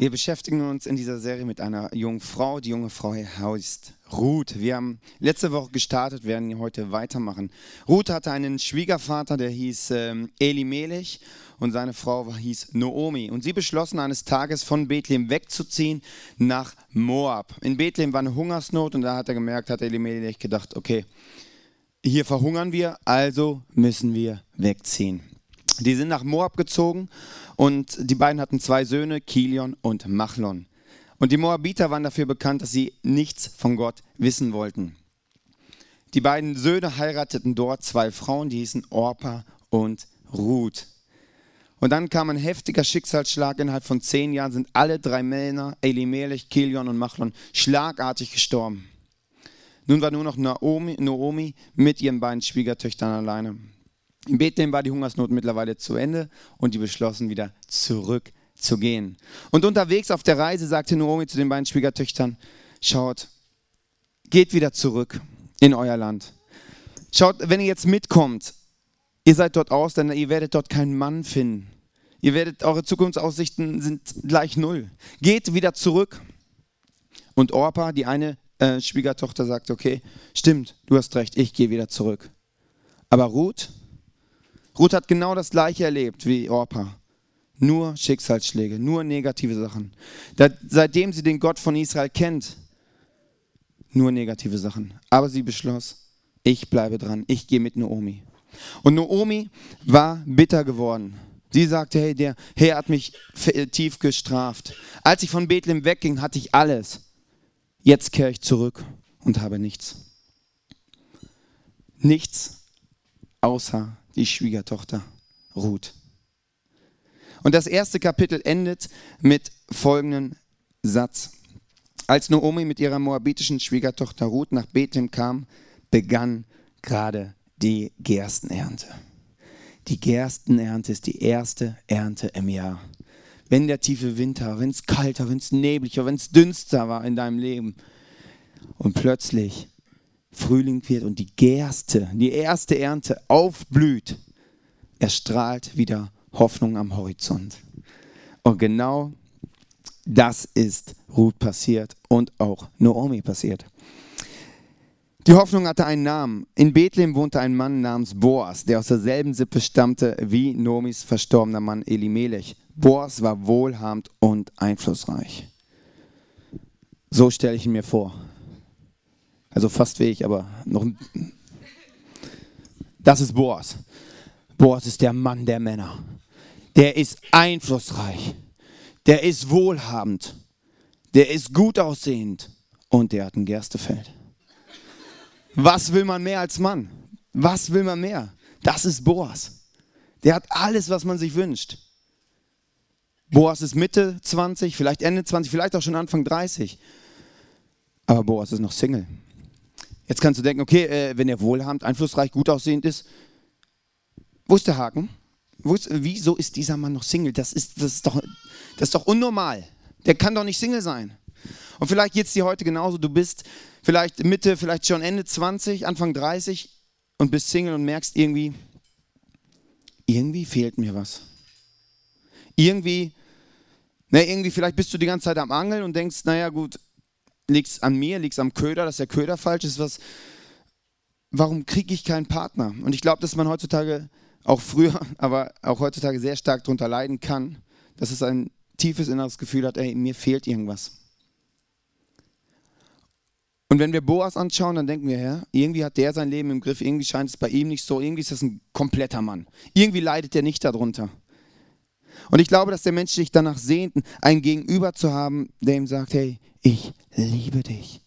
Wir beschäftigen uns in dieser Serie mit einer jungen Frau. Die junge Frau heißt Ruth. Wir haben letzte Woche gestartet, werden heute weitermachen. Ruth hatte einen Schwiegervater, der hieß ähm, Elimelech und seine Frau hieß Noomi. Und sie beschlossen eines Tages von Bethlehem wegzuziehen nach Moab. In Bethlehem war eine Hungersnot und da hat er gemerkt, hat Elimelech gedacht, okay, hier verhungern wir, also müssen wir wegziehen. Die sind nach Moab gezogen und die beiden hatten zwei Söhne, Kilion und Machlon. Und die Moabiter waren dafür bekannt, dass sie nichts von Gott wissen wollten. Die beiden Söhne heirateten dort zwei Frauen, die hießen Orpa und Ruth. Und dann kam ein heftiger Schicksalsschlag. Innerhalb von zehn Jahren sind alle drei Männer, Elimelech, Kilion und Machlon, schlagartig gestorben. Nun war nur noch Naomi, Naomi mit ihren beiden Schwiegertöchtern alleine. In Bethlehem war die Hungersnot mittlerweile zu Ende und die beschlossen wieder zurückzugehen. Und unterwegs auf der Reise sagte Naomi zu den beiden Schwiegertöchtern, schaut, geht wieder zurück in euer Land. Schaut, wenn ihr jetzt mitkommt, ihr seid dort aus, denn ihr werdet dort keinen Mann finden. Ihr werdet, eure Zukunftsaussichten sind gleich null. Geht wieder zurück. Und Orpa, die eine äh, Schwiegertochter, sagt, okay, stimmt, du hast recht, ich gehe wieder zurück. Aber Ruth, Ruth hat genau das gleiche erlebt wie Orpa. Nur Schicksalsschläge, nur negative Sachen. Seitdem sie den Gott von Israel kennt, nur negative Sachen. Aber sie beschloss, ich bleibe dran, ich gehe mit Naomi. Und Naomi war bitter geworden. Sie sagte, hey, der Herr hat mich tief gestraft. Als ich von Bethlehem wegging, hatte ich alles. Jetzt kehre ich zurück und habe nichts. Nichts außer die Schwiegertochter Ruth. Und das erste Kapitel endet mit folgendem Satz. Als Naomi mit ihrer moabitischen Schwiegertochter Ruth nach Bethlehem kam, begann gerade die Gerstenernte. Die Gerstenernte ist die erste Ernte im Jahr. Wenn der tiefe Winter, wenn es kalter, wenn es nebliger, wenn es dünster war in deinem Leben und plötzlich Frühling wird und die Gerste, die erste Ernte aufblüht, erstrahlt wieder Hoffnung am Horizont. Und genau das ist Ruth passiert und auch Naomi passiert. Die Hoffnung hatte einen Namen. In Bethlehem wohnte ein Mann namens Boas, der aus derselben Sippe stammte wie Nomis verstorbener Mann Elimelech. Boas war wohlhabend und einflussreich. So stelle ich ihn mir vor. Also fast wie ich, aber noch. Das ist Boas. Boas ist der Mann der Männer. Der ist einflussreich. Der ist wohlhabend. Der ist gut aussehend. Und der hat ein Gerstefeld. Was will man mehr als Mann? Was will man mehr? Das ist Boas. Der hat alles, was man sich wünscht. Boas ist Mitte 20, vielleicht Ende 20, vielleicht auch schon Anfang 30. Aber Boas ist noch Single. Jetzt kannst du denken, okay, äh, wenn er wohlhabend, einflussreich, gut aussehend ist, wo ist der Haken? Ist, wieso ist dieser Mann noch Single? Das ist, das, ist doch, das ist doch unnormal. Der kann doch nicht Single sein. Und vielleicht geht es dir heute genauso. Du bist vielleicht Mitte, vielleicht schon Ende 20, Anfang 30 und bist Single und merkst irgendwie, irgendwie fehlt mir was. Irgendwie, na, irgendwie vielleicht bist du die ganze Zeit am Angeln und denkst, naja gut, liegt es an mir, liegt es am Köder, dass der Köder falsch ist, was, warum kriege ich keinen Partner? Und ich glaube, dass man heutzutage, auch früher, aber auch heutzutage sehr stark darunter leiden kann, dass es ein tiefes inneres Gefühl hat, ey, mir fehlt irgendwas. Und wenn wir Boas anschauen, dann denken wir, ja, irgendwie hat der sein Leben im Griff, irgendwie scheint es bei ihm nicht so, irgendwie ist das ein kompletter Mann. Irgendwie leidet er nicht darunter. Und ich glaube, dass der Mensch sich danach sehnt, ein Gegenüber zu haben, der ihm sagt, hey, ich liebe dich.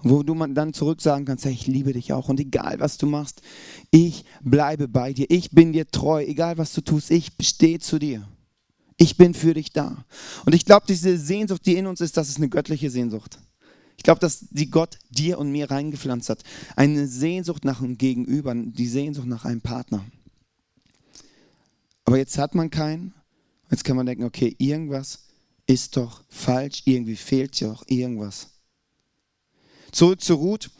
Wo du dann zurück sagen kannst, hey, ich liebe dich auch. Und egal, was du machst, ich bleibe bei dir. Ich bin dir treu. Egal, was du tust, ich stehe zu dir. Ich bin für dich da. Und ich glaube, diese Sehnsucht, die in uns ist, das ist eine göttliche Sehnsucht. Ich glaube, dass die Gott dir und mir reingepflanzt hat. Eine Sehnsucht nach einem Gegenüber, die Sehnsucht nach einem Partner. Aber jetzt hat man keinen. Jetzt kann man denken, okay, irgendwas ist doch falsch, irgendwie fehlt ja auch irgendwas. Zurück zu Ruth.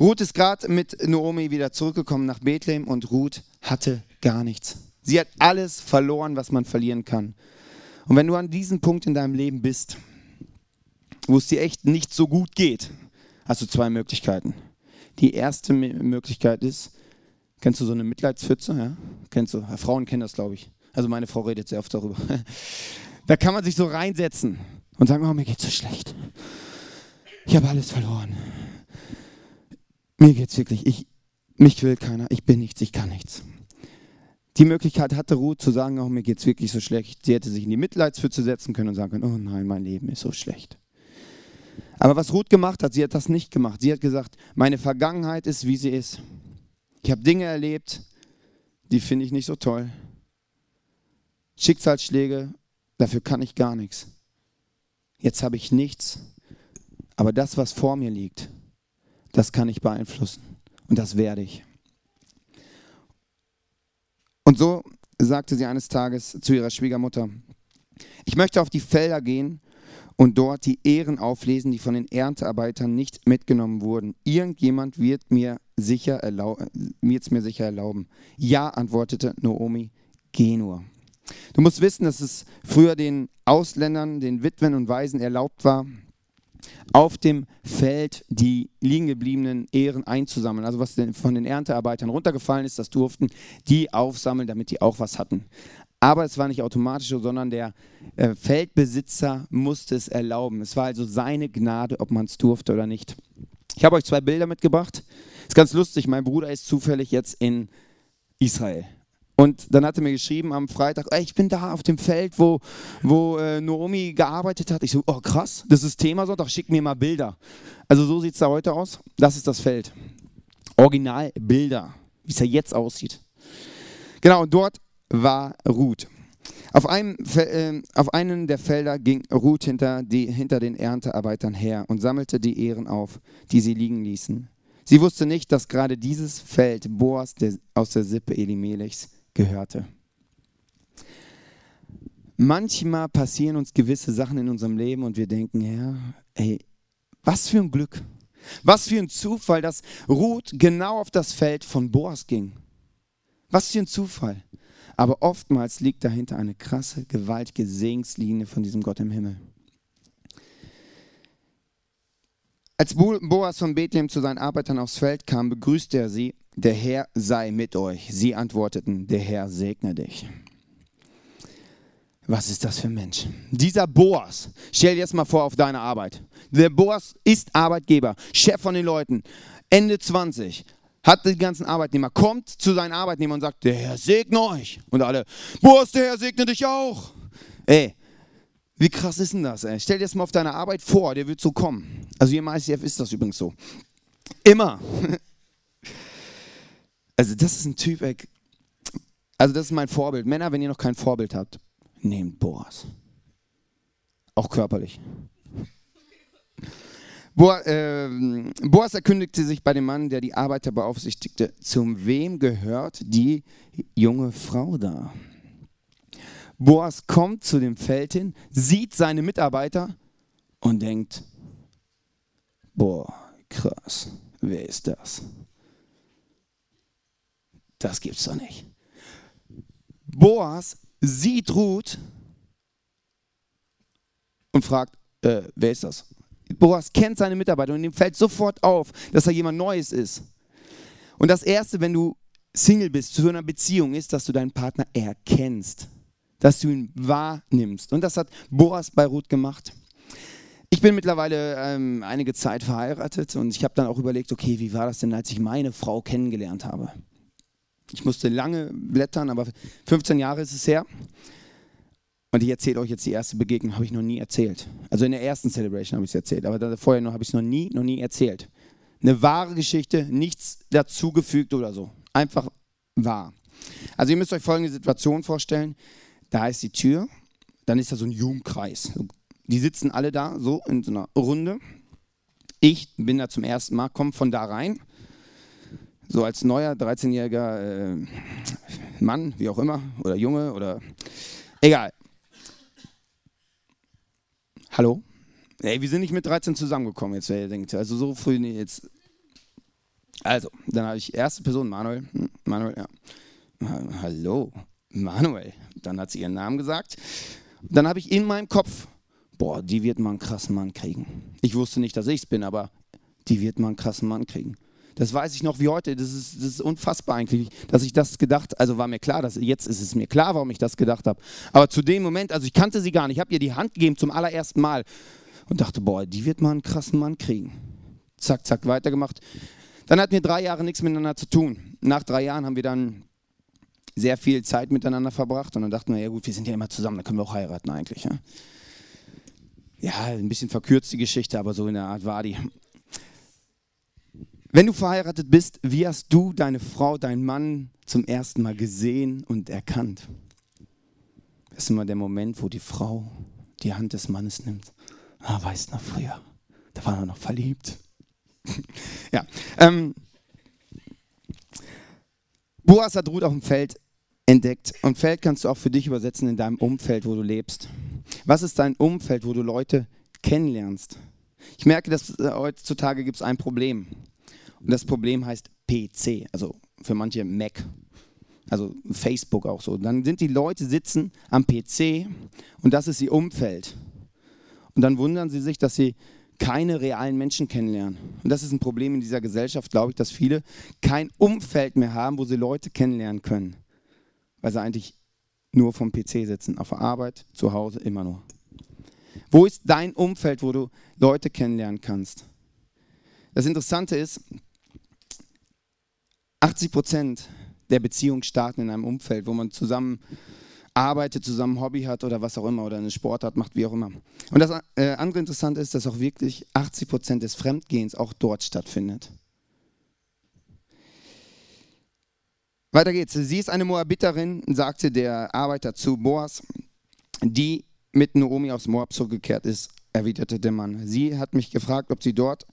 Ruth ist gerade mit Naomi wieder zurückgekommen nach Bethlehem und Ruth hatte gar nichts. Sie hat alles verloren, was man verlieren kann. Und wenn du an diesem Punkt in deinem Leben bist, wo es dir echt nicht so gut geht, hast du zwei Möglichkeiten. Die erste Möglichkeit ist, kennst du so eine Mitleidspfütze? Ja? Kennst du? Frauen kennen das, glaube ich. Also meine Frau redet sehr oft darüber. Da kann man sich so reinsetzen und sagen, oh, mir geht's so schlecht. Ich habe alles verloren. Mir geht's wirklich, ich, mich will keiner, ich bin nichts, ich kann nichts. Die Möglichkeit hatte Ruth zu sagen, oh, mir geht's wirklich so schlecht. Sie hätte sich in die Mitleidspfütze setzen können und sagen können, oh nein, mein Leben ist so schlecht. Aber was Ruth gemacht hat, sie hat das nicht gemacht. Sie hat gesagt, meine Vergangenheit ist, wie sie ist. Ich habe Dinge erlebt, die finde ich nicht so toll. Schicksalsschläge, dafür kann ich gar nichts. Jetzt habe ich nichts, aber das, was vor mir liegt, das kann ich beeinflussen und das werde ich. Und so sagte sie eines Tages zu ihrer Schwiegermutter, ich möchte auf die Felder gehen und dort die Ehren auflesen, die von den Erntearbeitern nicht mitgenommen wurden. Irgendjemand wird mir sicher es mir sicher erlauben. Ja, antwortete Naomi, geh nur. Du musst wissen, dass es früher den Ausländern, den Witwen und Waisen erlaubt war, auf dem Feld die liegen gebliebenen Ehren einzusammeln. Also was von den Erntearbeitern runtergefallen ist, das durften die aufsammeln, damit die auch was hatten. Aber es war nicht automatisch so, sondern der äh, Feldbesitzer musste es erlauben. Es war also seine Gnade, ob man es durfte oder nicht. Ich habe euch zwei Bilder mitgebracht. Ist ganz lustig, mein Bruder ist zufällig jetzt in Israel. Und dann hat er mir geschrieben am Freitag, ey, ich bin da auf dem Feld, wo, wo äh, Naomi gearbeitet hat. Ich so, oh krass, das ist Thema Sonntag, schick mir mal Bilder. Also so sieht es da heute aus. Das ist das Feld. Originalbilder, wie es ja jetzt aussieht. Genau, und dort war Ruth. Auf einem, äh, auf einen der Felder ging Ruth hinter, die, hinter den Erntearbeitern her und sammelte die Ehren auf, die sie liegen ließen. Sie wusste nicht, dass gerade dieses Feld Boas der, aus der Sippe Elimelechs gehörte. Manchmal passieren uns gewisse Sachen in unserem Leben und wir denken, ja, ey, was für ein Glück, was für ein Zufall, dass Ruth genau auf das Feld von Boas ging. Was für ein Zufall. Aber oftmals liegt dahinter eine krasse, gewaltige Segenslinie von diesem Gott im Himmel. Als Boas von Bethlehem zu seinen Arbeitern aufs Feld kam, begrüßte er sie, der Herr sei mit euch. Sie antworteten, der Herr segne dich. Was ist das für ein Mensch? Dieser Boas, stell dir jetzt mal vor auf deine Arbeit. Der Boas ist Arbeitgeber, Chef von den Leuten, Ende 20, hat die ganzen Arbeitnehmer, kommt zu seinen Arbeitnehmern und sagt, der Herr segne euch. Und alle, Boas, der Herr segne dich auch. Ey, wie krass ist denn das? Ey? Stell dir das mal auf deine Arbeit vor, der wird so kommen. Also hier im ICF ist das übrigens so. Immer. Also das ist ein Typ, ey. also das ist mein Vorbild. Männer, wenn ihr noch kein Vorbild habt, nehmt Boas. Auch körperlich. Boas, äh, Boas erkündigte sich bei dem Mann, der die Arbeiter beaufsichtigte, zum wem gehört die junge Frau da? Boas kommt zu dem Feld hin, sieht seine Mitarbeiter und denkt, boah, krass, wer ist das? Das gibt's doch nicht. Boas sieht Ruth und fragt, äh, wer ist das? Boas kennt seine Mitarbeiter und ihm fällt sofort auf, dass er jemand Neues ist. Und das Erste, wenn du Single bist, zu einer Beziehung, ist, dass du deinen Partner erkennst, dass du ihn wahrnimmst. Und das hat Boas bei Ruth gemacht. Ich bin mittlerweile ähm, einige Zeit verheiratet und ich habe dann auch überlegt, okay, wie war das denn, als ich meine Frau kennengelernt habe? Ich musste lange blättern, aber 15 Jahre ist es her. Und ich erzähle euch jetzt die erste Begegnung, habe ich noch nie erzählt. Also in der ersten Celebration habe ich es erzählt, aber vorher noch habe ich es noch nie, noch nie erzählt. Eine wahre Geschichte, nichts dazugefügt oder so. Einfach wahr. Also ihr müsst euch folgende Situation vorstellen. Da ist die Tür, dann ist da so ein Jugendkreis. Die sitzen alle da, so in so einer Runde. Ich bin da zum ersten Mal, komme von da rein. So als neuer 13-jähriger äh, Mann, wie auch immer, oder Junge, oder egal. Hallo? Ey, wir sind nicht mit 13 zusammengekommen, jetzt, wer ihr denkt. Also so früh, nee, jetzt. Also, dann habe ich erste Person, Manuel. Hm, Manuel, ja. Hallo, Manuel. Dann hat sie ihren Namen gesagt. Dann habe ich in meinem Kopf, boah, die wird mal einen krassen Mann kriegen. Ich wusste nicht, dass ich es bin, aber die wird mal einen krassen Mann kriegen. Das weiß ich noch wie heute. Das ist, das ist unfassbar eigentlich, dass ich das gedacht, also war mir klar, dass jetzt ist es mir klar, warum ich das gedacht habe. Aber zu dem Moment, also ich kannte sie gar nicht, ich habe ihr die Hand gegeben zum allerersten Mal und dachte, boah, die wird mal einen krassen Mann kriegen. Zack, zack, weitergemacht. Dann hatten wir drei Jahre nichts miteinander zu tun. Nach drei Jahren haben wir dann sehr viel Zeit miteinander verbracht und dann dachten wir, ja gut, wir sind ja immer zusammen, dann können wir auch heiraten eigentlich. Ja, ja ein bisschen verkürzt die Geschichte, aber so in der Art war die. Wenn du verheiratet bist, wie hast du deine Frau, deinen Mann zum ersten Mal gesehen und erkannt? Das ist immer der Moment, wo die Frau die Hand des Mannes nimmt. Ah, weißt du noch früher, da war er noch verliebt. ja. Ähm, Boas hat Ruth auf dem Feld entdeckt. Und Feld kannst du auch für dich übersetzen in deinem Umfeld, wo du lebst. Was ist dein Umfeld, wo du Leute kennenlernst? Ich merke, dass äh, heutzutage gibt es ein Problem. Und das Problem heißt PC, also für manche Mac, also Facebook auch so. Dann sind die Leute sitzen am PC und das ist ihr Umfeld. Und dann wundern sie sich, dass sie keine realen Menschen kennenlernen. Und das ist ein Problem in dieser Gesellschaft, glaube ich, dass viele kein Umfeld mehr haben, wo sie Leute kennenlernen können. Weil sie eigentlich nur vom PC sitzen, auf der Arbeit, zu Hause, immer nur. Wo ist dein Umfeld, wo du Leute kennenlernen kannst? Das Interessante ist, 80 Prozent der Beziehungen starten in einem Umfeld, wo man zusammen arbeitet, zusammen Hobby hat oder was auch immer oder eine Sportart macht, wie auch immer. Und das äh, andere Interessante ist, dass auch wirklich 80 Prozent des Fremdgehens auch dort stattfindet. Weiter geht's. Sie ist eine Moabiterin, sagte der Arbeiter zu Boas, die mit Naomi aus Moab zurückgekehrt ist, erwiderte der Mann. Sie hat mich gefragt, ob sie dort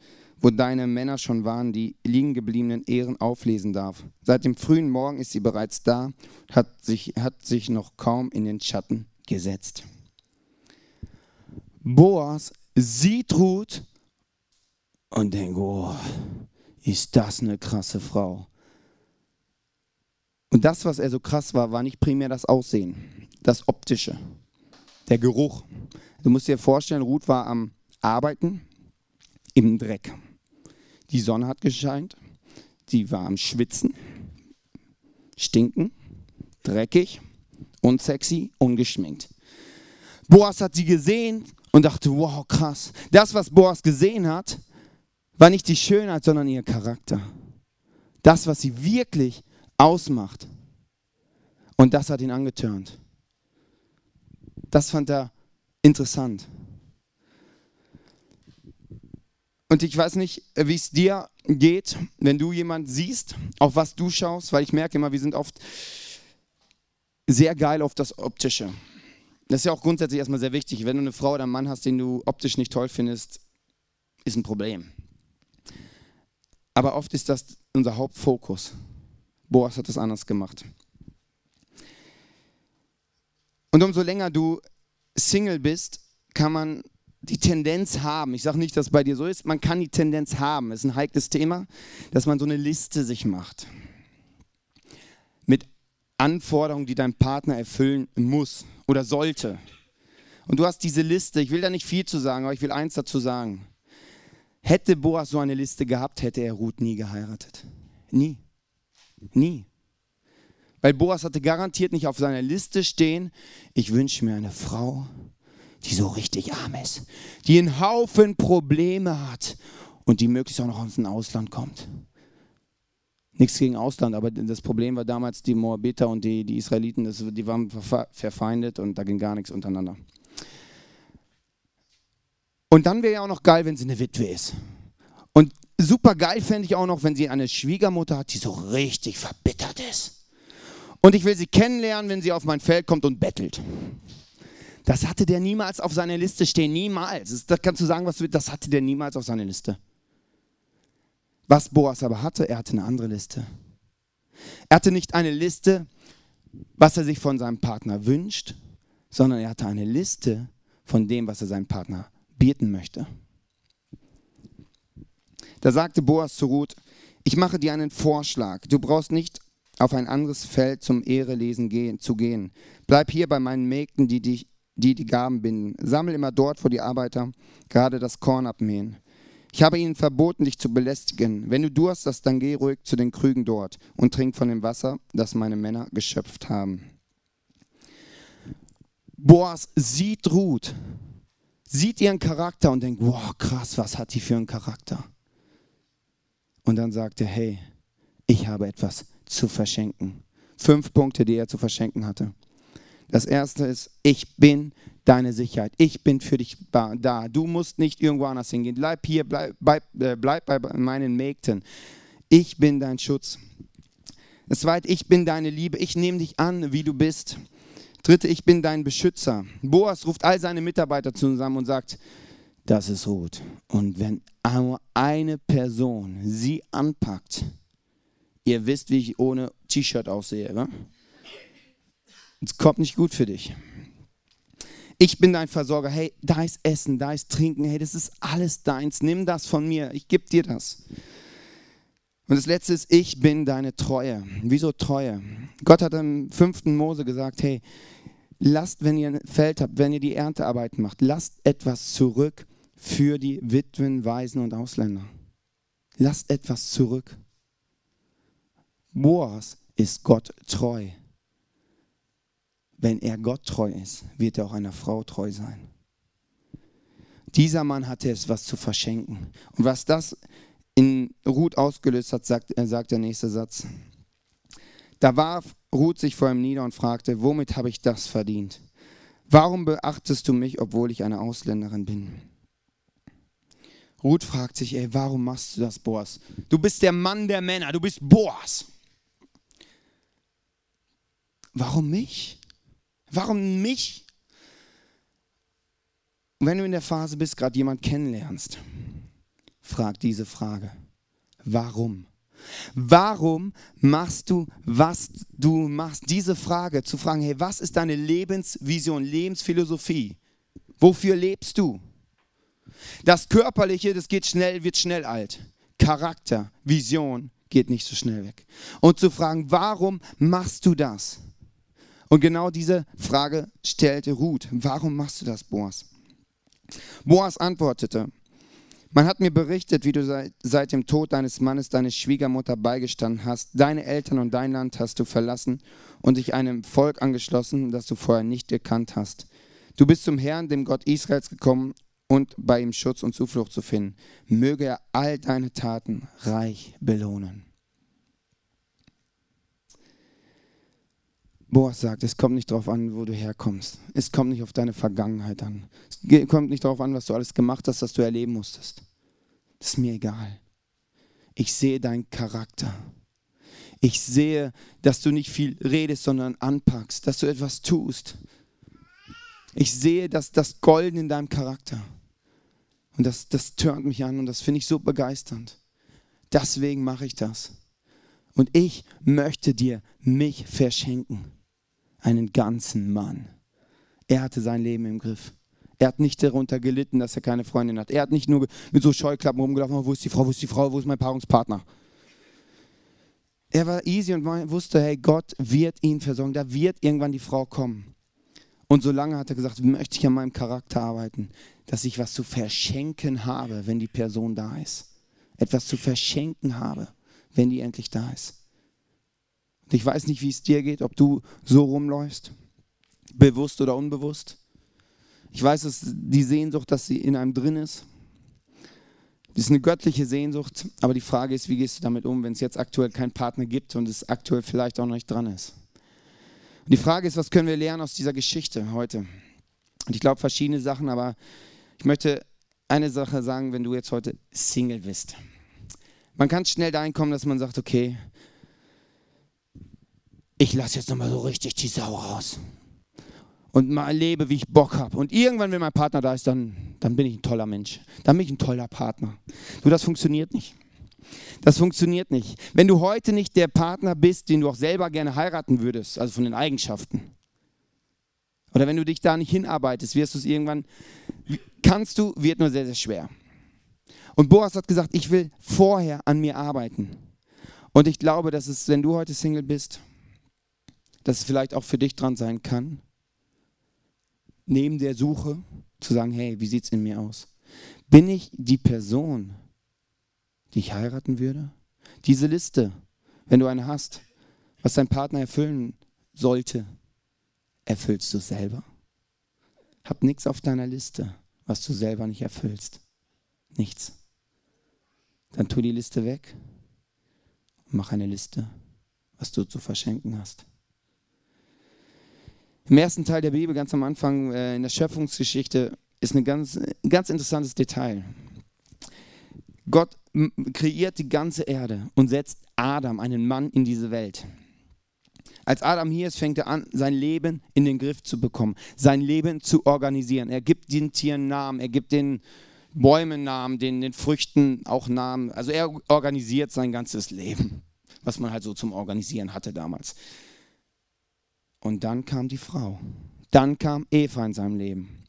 wo deine Männer schon waren, die liegen gebliebenen Ehren auflesen darf. Seit dem frühen Morgen ist sie bereits da, hat sich, hat sich noch kaum in den Schatten gesetzt. Boas sieht Ruth und denkt, oh, ist das eine krasse Frau. Und das, was er so krass war, war nicht primär das Aussehen, das Optische, der Geruch. Du musst dir vorstellen, Ruth war am Arbeiten im Dreck. Die Sonne hat gescheint, sie war am Schwitzen, stinken, dreckig, unsexy, ungeschminkt. Boas hat sie gesehen und dachte, wow, krass. Das, was Boas gesehen hat, war nicht die Schönheit, sondern ihr Charakter. Das, was sie wirklich ausmacht. Und das hat ihn angetörnt. Das fand er interessant. Und ich weiß nicht, wie es dir geht, wenn du jemand siehst, auf was du schaust, weil ich merke immer, wir sind oft sehr geil auf das Optische. Das ist ja auch grundsätzlich erstmal sehr wichtig. Wenn du eine Frau oder einen Mann hast, den du optisch nicht toll findest, ist ein Problem. Aber oft ist das unser Hauptfokus. Boas hat das anders gemacht. Und umso länger du Single bist, kann man die Tendenz haben, ich sage nicht, dass es bei dir so ist, man kann die Tendenz haben, es ist ein heikles Thema, dass man so eine Liste sich macht. Mit Anforderungen, die dein Partner erfüllen muss oder sollte. Und du hast diese Liste, ich will da nicht viel zu sagen, aber ich will eins dazu sagen. Hätte Boas so eine Liste gehabt, hätte er Ruth nie geheiratet. Nie. Nie. Weil Boas hatte garantiert nicht auf seiner Liste stehen, ich wünsche mir eine Frau, die so richtig arm ist, die einen Haufen Probleme hat und die möglichst auch noch aus dem Ausland kommt. Nichts gegen Ausland, aber das Problem war damals die Moabiter und die, die Israeliten, das, die waren verfeindet und da ging gar nichts untereinander. Und dann wäre ja auch noch geil, wenn sie eine Witwe ist. Und super geil fände ich auch noch, wenn sie eine Schwiegermutter hat, die so richtig verbittert ist. Und ich will sie kennenlernen, wenn sie auf mein Feld kommt und bettelt. Das hatte der niemals auf seiner Liste stehen. Niemals. Das kannst du sagen, was du willst. Das hatte der niemals auf seiner Liste. Was Boas aber hatte, er hatte eine andere Liste. Er hatte nicht eine Liste, was er sich von seinem Partner wünscht, sondern er hatte eine Liste von dem, was er seinem Partner bieten möchte. Da sagte Boas zu Ruth, ich mache dir einen Vorschlag. Du brauchst nicht auf ein anderes Feld zum Ehrelesen gehen, zu gehen. Bleib hier bei meinen Mägden, die dich die die Gaben binden. Sammel immer dort, wo die Arbeiter gerade das Korn abmähen. Ich habe ihnen verboten, dich zu belästigen. Wenn du Durst hast, dann geh ruhig zu den Krügen dort und trink von dem Wasser, das meine Männer geschöpft haben. Boas sieht Ruth, sieht ihren Charakter und denkt, wow, krass, was hat die für einen Charakter? Und dann sagt er, hey, ich habe etwas zu verschenken. Fünf Punkte, die er zu verschenken hatte. Das erste ist, ich bin deine Sicherheit. Ich bin für dich da. Du musst nicht irgendwo anders hingehen. Bleib hier, bleib, bleib, äh, bleib bei meinen Mägden. Ich bin dein Schutz. Das zweite, ich bin deine Liebe. Ich nehme dich an, wie du bist. Dritte, ich bin dein Beschützer. Boas ruft all seine Mitarbeiter zusammen und sagt, das ist Ruth. Und wenn eine Person sie anpackt, ihr wisst, wie ich ohne T-Shirt aussehe, wa? Es kommt nicht gut für dich. Ich bin dein Versorger. Hey, da ist Essen, da ist Trinken. Hey, das ist alles deins. Nimm das von mir. Ich gebe dir das. Und das letzte ist, ich bin deine Treue. Wieso Treue? Gott hat im fünften Mose gesagt, hey, lasst, wenn ihr ein Feld habt, wenn ihr die Erntearbeit macht, lasst etwas zurück für die Witwen, Waisen und Ausländer. Lasst etwas zurück. Boas ist Gott treu wenn er Gott treu ist, wird er auch einer Frau treu sein. Dieser Mann hatte es, was zu verschenken. Und was das in Ruth ausgelöst hat, sagt, er sagt der nächste Satz. Da warf Ruth sich vor ihm nieder und fragte, womit habe ich das verdient? Warum beachtest du mich, obwohl ich eine Ausländerin bin? Ruth fragt sich, ey, warum machst du das, Boas? Du bist der Mann der Männer, du bist Boas. Warum mich? Warum mich? Wenn du in der Phase bist, gerade jemand kennenlernst, frag diese Frage. Warum? Warum machst du, was du machst? Diese Frage zu fragen, hey, was ist deine Lebensvision, Lebensphilosophie? Wofür lebst du? Das Körperliche, das geht schnell, wird schnell alt. Charakter, Vision geht nicht so schnell weg. Und zu fragen, warum machst du das? Und genau diese Frage stellte Ruth. Warum machst du das, Boas? Boas antwortete, man hat mir berichtet, wie du seit, dem Tod deines Mannes deine Schwiegermutter beigestanden hast. Deine Eltern und dein Land hast du verlassen und dich einem Volk angeschlossen, das du vorher nicht gekannt hast. Du bist zum Herrn, dem Gott Israels, gekommen und bei ihm Schutz und Zuflucht zu finden. Möge er all deine Taten reich belohnen. Boas sagt, es kommt nicht darauf an, wo du herkommst. Es kommt nicht auf deine Vergangenheit an. Es kommt nicht darauf an, was du alles gemacht hast, was du erleben musstest. Das ist mir egal. Ich sehe deinen Charakter. Ich sehe, dass du nicht viel redest, sondern anpackst, dass du etwas tust. Ich sehe dass das Golden in deinem Charakter. Und das, das turnt mich an und das finde ich so begeisternd. Deswegen mache ich das. Und ich möchte dir mich verschenken einen ganzen Mann. Er hatte sein Leben im Griff. Er hat nicht darunter gelitten, dass er keine Freundin hat. Er hat nicht nur mit so Scheuklappen rumgelaufen, oh, wo ist die Frau, wo ist die Frau, wo ist mein Paarungspartner. Er war easy und wusste, hey, Gott wird ihn versorgen, da wird irgendwann die Frau kommen. Und solange hat er gesagt, möchte ich an meinem Charakter arbeiten, dass ich was zu verschenken habe, wenn die Person da ist. Etwas zu verschenken habe, wenn die endlich da ist. Ich weiß nicht, wie es dir geht, ob du so rumläufst, bewusst oder unbewusst. Ich weiß, dass die Sehnsucht, dass sie in einem drin ist. Das ist eine göttliche Sehnsucht, aber die Frage ist, wie gehst du damit um, wenn es jetzt aktuell keinen Partner gibt und es aktuell vielleicht auch noch nicht dran ist. Und die Frage ist, was können wir lernen aus dieser Geschichte heute? Und ich glaube verschiedene Sachen, aber ich möchte eine Sache sagen, wenn du jetzt heute Single bist. Man kann schnell dahin kommen, dass man sagt, okay, ich lasse jetzt nochmal so richtig die Sau raus. Und mal lebe, wie ich Bock habe. Und irgendwann, wenn mein Partner da ist, dann, dann bin ich ein toller Mensch. Dann bin ich ein toller Partner. Du, das funktioniert nicht. Das funktioniert nicht. Wenn du heute nicht der Partner bist, den du auch selber gerne heiraten würdest, also von den Eigenschaften, oder wenn du dich da nicht hinarbeitest, wirst du es irgendwann, kannst du, wird nur sehr, sehr schwer. Und Boas hat gesagt, ich will vorher an mir arbeiten. Und ich glaube, dass es, wenn du heute Single bist, dass es vielleicht auch für dich dran sein kann, neben der Suche zu sagen, hey, wie sieht es in mir aus? Bin ich die Person, die ich heiraten würde? Diese Liste, wenn du eine hast, was dein Partner erfüllen sollte, erfüllst du selber? Hab nichts auf deiner Liste, was du selber nicht erfüllst. Nichts. Dann tu die Liste weg und mach eine Liste, was du zu verschenken hast. Im ersten Teil der Bibel, ganz am Anfang äh, in der Schöpfungsgeschichte, ist ein ganz, ein ganz interessantes Detail. Gott kreiert die ganze Erde und setzt Adam, einen Mann, in diese Welt. Als Adam hier ist, fängt er an, sein Leben in den Griff zu bekommen, sein Leben zu organisieren. Er gibt den Tieren Namen, er gibt den Bäumen Namen, den, den Früchten auch Namen. Also er organisiert sein ganzes Leben, was man halt so zum Organisieren hatte damals. Und dann kam die Frau. Dann kam Eva in seinem Leben.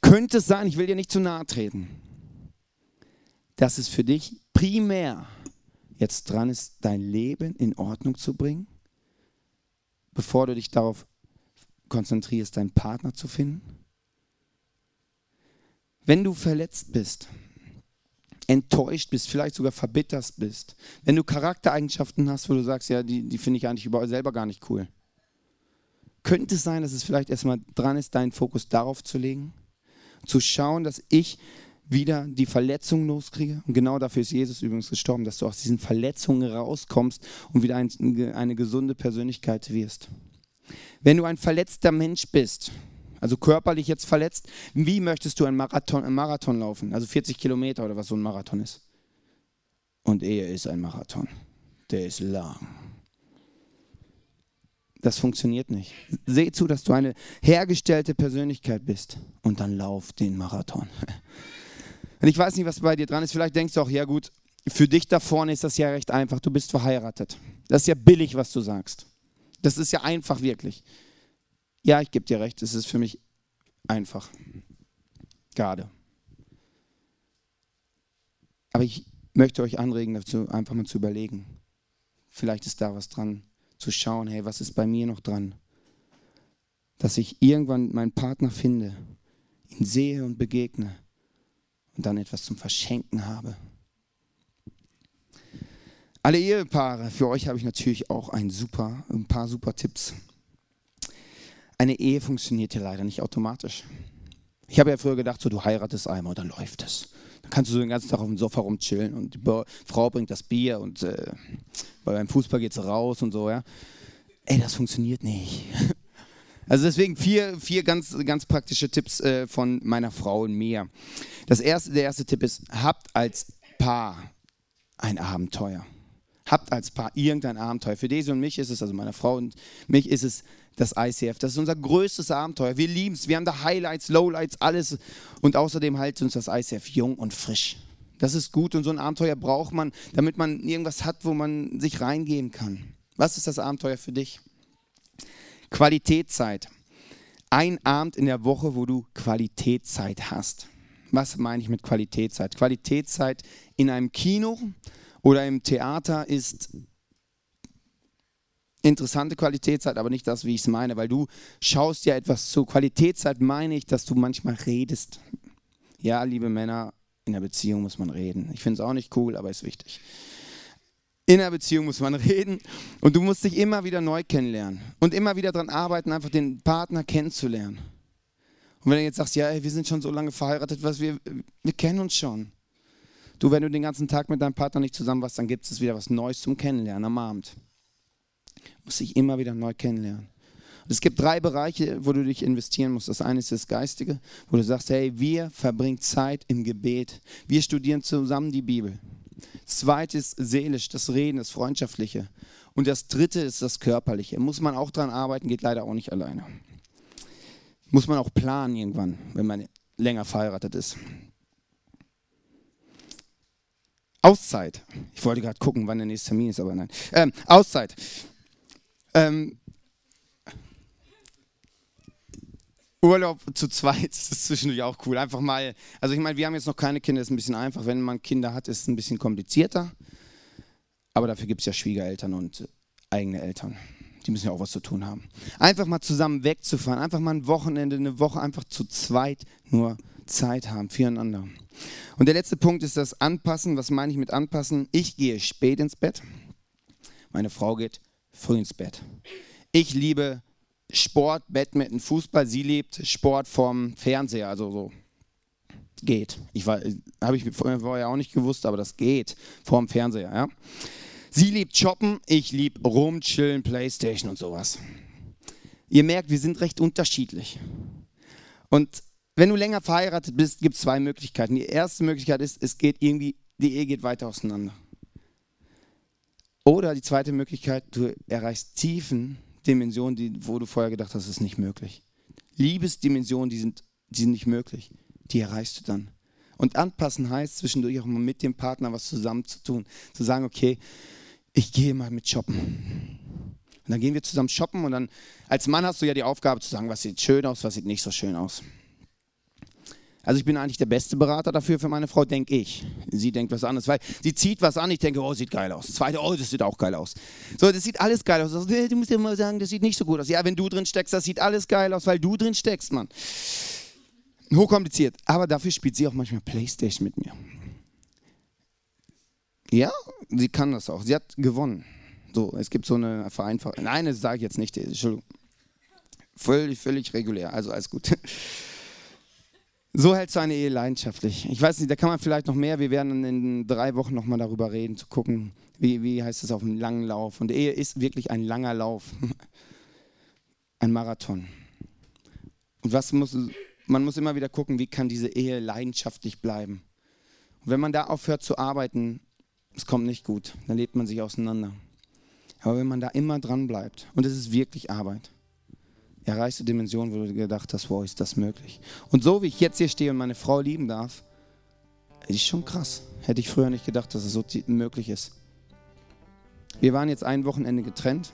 Könnte es sein, ich will dir nicht zu nahe treten, dass es für dich primär jetzt dran ist, dein Leben in Ordnung zu bringen, bevor du dich darauf konzentrierst, deinen Partner zu finden? Wenn du verletzt bist, enttäuscht bist, vielleicht sogar verbittert bist, wenn du Charaktereigenschaften hast, wo du sagst, ja, die, die finde ich eigentlich selber gar nicht cool, könnte es sein, dass es vielleicht erstmal dran ist, deinen Fokus darauf zu legen, zu schauen, dass ich wieder die Verletzungen loskriege. Und genau dafür ist Jesus übrigens gestorben, dass du aus diesen Verletzungen rauskommst und wieder ein, eine gesunde Persönlichkeit wirst. Wenn du ein verletzter Mensch bist, also körperlich jetzt verletzt, wie möchtest du einen Marathon, einen Marathon laufen? Also 40 Kilometer oder was so ein Marathon ist. Und Ehe ist ein Marathon. Der ist lang. Das funktioniert nicht. Seh zu, dass du eine hergestellte Persönlichkeit bist und dann lauf den Marathon. Und ich weiß nicht, was bei dir dran ist. Vielleicht denkst du auch, ja gut, für dich da vorne ist das ja recht einfach. Du bist verheiratet. Das ist ja billig, was du sagst. Das ist ja einfach wirklich. Ja, ich gebe dir recht, es ist für mich einfach. Gerade. Aber ich möchte euch anregen, dazu einfach mal zu überlegen. Vielleicht ist da was dran zu schauen, hey, was ist bei mir noch dran? Dass ich irgendwann meinen Partner finde, ihn sehe und begegne und dann etwas zum Verschenken habe. Alle Ehepaare, für euch habe ich natürlich auch ein, super, ein paar super Tipps. Eine Ehe funktioniert ja leider nicht automatisch. Ich habe ja früher gedacht, so du heiratest einmal und dann läuft es. Kannst du so den ganzen Tag auf dem Sofa rumchillen und die Frau bringt das Bier und äh, beim Fußball geht es raus und so, ja. Ey, das funktioniert nicht. Also deswegen vier, vier ganz, ganz praktische Tipps äh, von meiner Frau und mir. Das erste, der erste Tipp ist, habt als Paar ein Abenteuer. Habt als Paar irgendein Abenteuer. Für Desi und mich ist es, also meine Frau und mich ist es das ICF. Das ist unser größtes Abenteuer. Wir lieben es. Wir haben da Highlights, Lowlights, alles. Und außerdem hält uns das ICF jung und frisch. Das ist gut und so ein Abenteuer braucht man, damit man irgendwas hat, wo man sich reingehen kann. Was ist das Abenteuer für dich? Qualitätszeit. Ein Abend in der Woche, wo du Qualitätszeit hast. Was meine ich mit Qualitätszeit? Qualitätszeit in einem Kino oder im Theater ist interessante Qualitätszeit, aber nicht das, wie ich es meine, weil du schaust ja etwas zu. Qualitätszeit meine ich, dass du manchmal redest. Ja, liebe Männer, in der Beziehung muss man reden. Ich finde es auch nicht cool, aber ist wichtig. In der Beziehung muss man reden und du musst dich immer wieder neu kennenlernen und immer wieder daran arbeiten, einfach den Partner kennenzulernen. Und wenn du jetzt sagst, ja, ey, wir sind schon so lange verheiratet, was wir, wir kennen uns schon. Du, wenn du den ganzen Tag mit deinem Partner nicht zusammen warst, dann gibt es wieder was Neues zum Kennenlernen am Abend musst dich immer wieder neu kennenlernen. Und es gibt drei Bereiche, wo du dich investieren musst. Das eine ist das Geistige, wo du sagst, hey, wir verbringen Zeit im Gebet. Wir studieren zusammen die Bibel. Das zweite ist seelisch, das Reden, das Freundschaftliche. Und das dritte ist das Körperliche. Muss man auch dran arbeiten, geht leider auch nicht alleine. Muss man auch planen irgendwann, wenn man länger verheiratet ist. Auszeit. Ich wollte gerade gucken, wann der nächste Termin ist, aber nein. Ähm, Auszeit. Ähm, Urlaub zu zweit das ist zwischendurch auch cool. Einfach mal, also ich meine, wir haben jetzt noch keine Kinder, ist ein bisschen einfach. Wenn man Kinder hat, ist es ein bisschen komplizierter. Aber dafür gibt es ja Schwiegereltern und eigene Eltern. die müssen ja auch was zu tun haben. Einfach mal zusammen wegzufahren, einfach mal ein Wochenende, eine Woche einfach zu zweit nur Zeit haben füreinander. Und der letzte Punkt ist das Anpassen. Was meine ich mit Anpassen? Ich gehe spät ins Bett, meine Frau geht früh ins Bett. Ich liebe Sport, Badminton, Fußball. Sie liebt Sport vom Fernseher, also so geht. Ich habe ich vorher auch nicht gewusst, aber das geht vorm Fernseher. Ja? Sie liebt Shoppen, ich liebe rumchillen, Playstation und sowas. Ihr merkt, wir sind recht unterschiedlich. Und wenn du länger verheiratet bist, gibt es zwei Möglichkeiten. Die erste Möglichkeit ist, es geht irgendwie, die Ehe geht weiter auseinander. Oder die zweite Möglichkeit, du erreichst tiefen Dimensionen, die, wo du vorher gedacht hast, das ist nicht möglich. Liebesdimensionen, die sind, die sind nicht möglich. Die erreichst du dann. Und anpassen heißt zwischendurch auch mal mit dem Partner was zusammen zu tun. Zu sagen, okay, ich gehe mal mit shoppen. Und dann gehen wir zusammen shoppen und dann als Mann hast du ja die Aufgabe zu sagen, was sieht schön aus, was sieht nicht so schön aus. Also ich bin eigentlich der beste Berater dafür für meine Frau, denke ich. Sie denkt was anderes, weil sie zieht was an, ich denke, oh, sieht geil aus. Zweite, oh, das sieht auch geil aus. So, das sieht alles geil aus. Also, du musst ja mal sagen, das sieht nicht so gut aus. Ja, wenn du drin steckst, das sieht alles geil aus, weil du drin steckst, Mann. Hochkompliziert. Aber dafür spielt sie auch manchmal Playstation mit mir. Ja, sie kann das auch. Sie hat gewonnen. So, es gibt so eine Vereinfachung. Nein, das sage ich jetzt nicht. Entschuldigung. Völlig, völlig regulär. Also alles gut. So hältst du eine Ehe leidenschaftlich. Ich weiß nicht, da kann man vielleicht noch mehr. Wir werden in drei Wochen nochmal darüber reden, zu gucken, wie, wie heißt es auf einem langen Lauf. Und Ehe ist wirklich ein langer Lauf. Ein Marathon. Und was muss, man muss immer wieder gucken, wie kann diese Ehe leidenschaftlich bleiben. Und wenn man da aufhört zu arbeiten, es kommt nicht gut, dann lebt man sich auseinander. Aber wenn man da immer dran bleibt, und es ist wirklich Arbeit, erreichst du Dimensionen, wo du gedacht hast, wow, ist das möglich. Und so wie ich jetzt hier stehe und meine Frau lieben darf, ist schon krass. Hätte ich früher nicht gedacht, dass es so möglich ist. Wir waren jetzt ein Wochenende getrennt.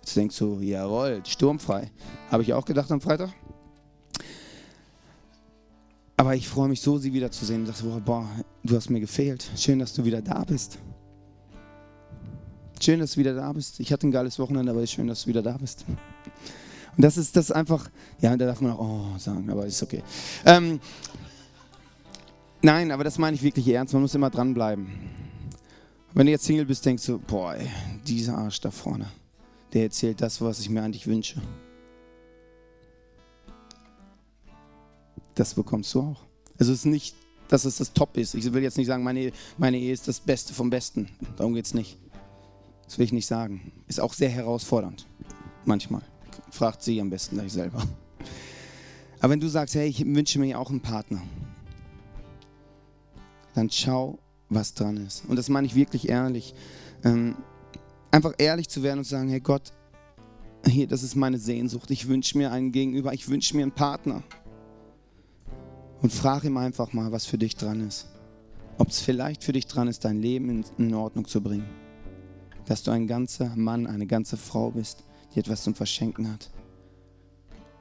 Jetzt denkst du, jawohl, sturmfrei. Habe ich auch gedacht am Freitag. Aber ich freue mich so, sie wiederzusehen. Ich dachte, boah, du hast mir gefehlt. Schön, dass du wieder da bist. Schön, dass du wieder da bist. Ich hatte ein geiles Wochenende, aber schön, dass du wieder da bist. Und das ist das einfach, ja, da darf man auch oh sagen, aber ist okay. Ähm, nein, aber das meine ich wirklich ernst. Man muss immer dranbleiben. Wenn du jetzt Single bist, denkst du, boah, ey, dieser Arsch da vorne, der erzählt das, was ich mir eigentlich wünsche. Das bekommst du auch. Also es ist nicht, dass es das Top ist. Ich will jetzt nicht sagen, meine, meine Ehe ist das Beste vom Besten. Darum geht es nicht. Das will ich nicht sagen. Ist auch sehr herausfordernd. Manchmal fragt sie am besten gleich selber. Aber wenn du sagst, hey, ich wünsche mir auch einen Partner, dann schau, was dran ist. Und das meine ich wirklich ehrlich. Ähm, einfach ehrlich zu werden und zu sagen, hey Gott, hier, das ist meine Sehnsucht. Ich wünsche mir einen Gegenüber, ich wünsche mir einen Partner. Und frag ihm einfach mal, was für dich dran ist. Ob es vielleicht für dich dran ist, dein Leben in, in Ordnung zu bringen. Dass du ein ganzer Mann, eine ganze Frau bist, die etwas zum Verschenken hat,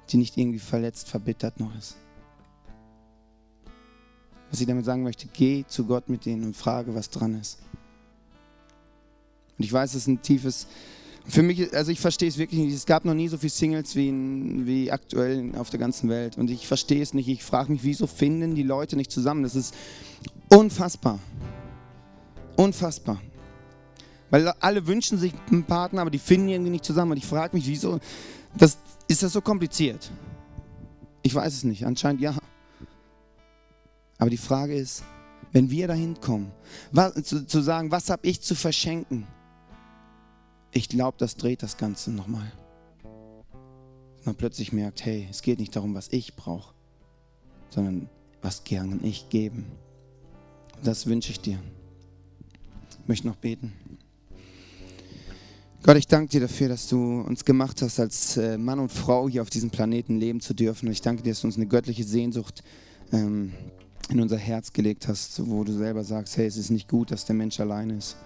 die nicht irgendwie verletzt, verbittert noch ist. Was ich damit sagen möchte, geh zu Gott mit denen und frage, was dran ist. Und ich weiß, es ist ein tiefes, für mich, also ich verstehe es wirklich nicht. Es gab noch nie so viele Singles wie, in, wie aktuell auf der ganzen Welt. Und ich verstehe es nicht. Ich frage mich, wieso finden die Leute nicht zusammen? Das ist unfassbar. Unfassbar. Weil alle wünschen sich einen Partner, aber die finden irgendwie nicht zusammen. Und ich frage mich, wieso? Das, ist das so kompliziert? Ich weiß es nicht. Anscheinend ja. Aber die Frage ist, wenn wir dahin kommen, was, zu, zu sagen, was habe ich zu verschenken? Ich glaube, das dreht das Ganze nochmal. Man plötzlich merkt, hey, es geht nicht darum, was ich brauche, sondern was gern ich geben. Das wünsche ich dir. Ich möchte noch beten. Gott, ich danke dir dafür, dass du uns gemacht hast, als äh, Mann und Frau hier auf diesem Planeten leben zu dürfen. Und ich danke dir, dass du uns eine göttliche Sehnsucht ähm, in unser Herz gelegt hast, wo du selber sagst, hey, es ist nicht gut, dass der Mensch alleine ist,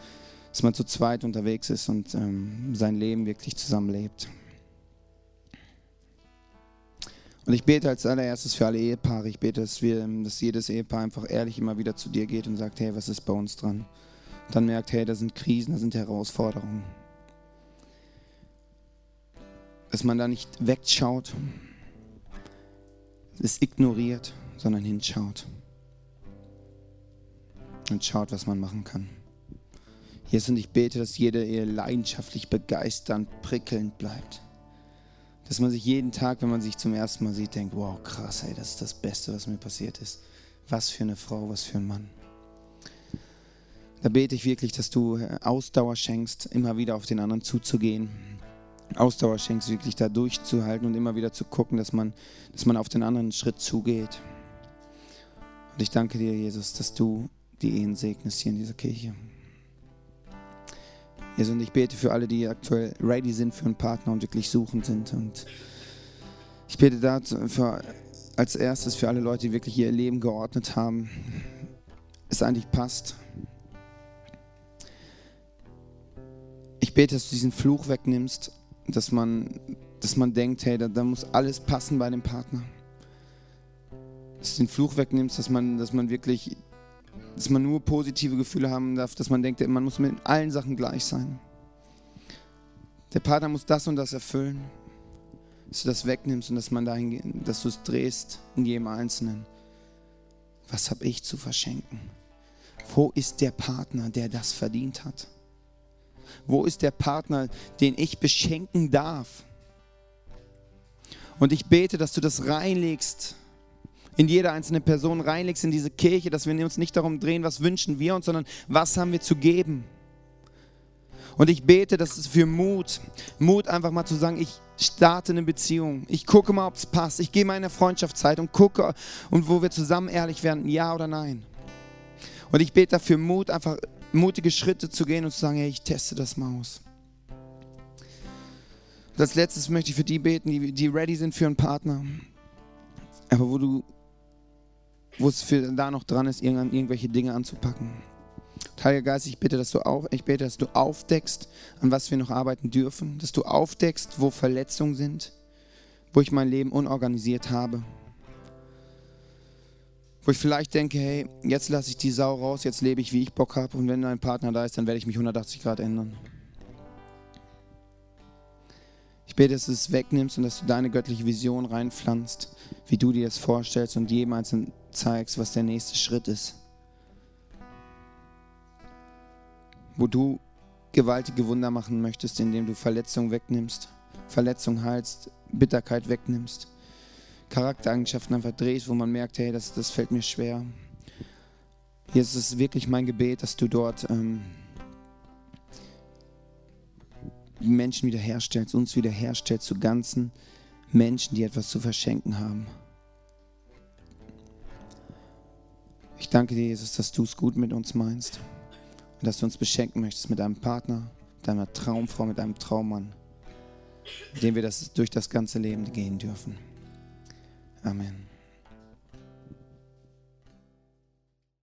dass man zu zweit unterwegs ist und ähm, sein Leben wirklich zusammenlebt. Und ich bete als allererstes für alle Ehepaare. Ich bete, dass, wir, dass jedes Ehepaar einfach ehrlich immer wieder zu dir geht und sagt, hey, was ist bei uns dran? Und dann merkt, hey, da sind Krisen, da sind Herausforderungen. Dass man da nicht wegschaut, es ignoriert, sondern hinschaut und schaut, was man machen kann. Jesus, und ich bete, dass jede Ehe leidenschaftlich begeisternd, prickelnd bleibt. Dass man sich jeden Tag, wenn man sich zum ersten Mal sieht, denkt, wow, krass, ey, das ist das Beste, was mir passiert ist. Was für eine Frau, was für ein Mann. Da bete ich wirklich, dass du Ausdauer schenkst, immer wieder auf den anderen zuzugehen. Ausdauer schenkst, wirklich da durchzuhalten und immer wieder zu gucken, dass man, dass man auf den anderen Schritt zugeht. Und ich danke dir, Jesus, dass du die Ehen segnest hier in dieser Kirche. Jesus, und ich bete für alle, die aktuell ready sind für einen Partner und wirklich suchend sind. Und ich bete dazu für, als erstes für alle Leute, die wirklich ihr Leben geordnet haben, es eigentlich passt. Ich bete, dass du diesen Fluch wegnimmst, dass man, dass man denkt, hey, da, da muss alles passen bei dem Partner. Dass du den Fluch wegnimmst, dass man, dass man wirklich dass man nur positive Gefühle haben darf, dass man denkt, man muss mit allen Sachen gleich sein. Der Partner muss das und das erfüllen, dass du das wegnimmst und dass man dahin, dass du es drehst in jedem Einzelnen. Was habe ich zu verschenken? Wo ist der Partner, der das verdient hat? Wo ist der Partner, den ich beschenken darf? Und ich bete, dass du das reinlegst in jede einzelne Person reinlegst in diese Kirche, dass wir uns nicht darum drehen, was wünschen wir uns, sondern was haben wir zu geben. Und ich bete, dass es für Mut, Mut einfach mal zu sagen, ich starte eine Beziehung. Ich gucke mal, ob es passt. Ich gehe mal in eine Freundschaftszeit und gucke, und wo wir zusammen ehrlich werden, ja oder nein. Und ich bete dafür Mut, einfach mutige Schritte zu gehen und zu sagen, hey, ich teste das mal aus. Und als letztes möchte ich für die beten, die, die ready sind für einen Partner. Aber wo du wo es für da noch dran ist, irgendwelche Dinge anzupacken. Heiliger Geist, ich bitte, dass du auf, ich bitte, dass du aufdeckst, an was wir noch arbeiten dürfen, dass du aufdeckst, wo Verletzungen sind, wo ich mein Leben unorganisiert habe, wo ich vielleicht denke, hey, jetzt lasse ich die Sau raus, jetzt lebe ich, wie ich Bock habe und wenn ein Partner da ist, dann werde ich mich 180 Grad ändern. Ich bete, dass du es wegnimmst und dass du deine göttliche Vision reinpflanzt, wie du dir das vorstellst und jedem Einzelnen zeigst, was der nächste Schritt ist. Wo du gewaltige Wunder machen möchtest, indem du Verletzungen wegnimmst, Verletzung heilst, Bitterkeit wegnimmst, Charaktereigenschaften einfach drehst, wo man merkt, hey, das, das fällt mir schwer. Ist es wirklich mein Gebet, dass du dort ähm, Menschen wiederherstellst, uns wiederherstellst zu ganzen Menschen, die etwas zu verschenken haben. Ich danke dir, Jesus, dass du es gut mit uns meinst und dass du uns beschenken möchtest mit einem Partner, mit deiner Traumfrau, mit einem Traummann, mit dem wir das durch das ganze Leben gehen dürfen. Amén.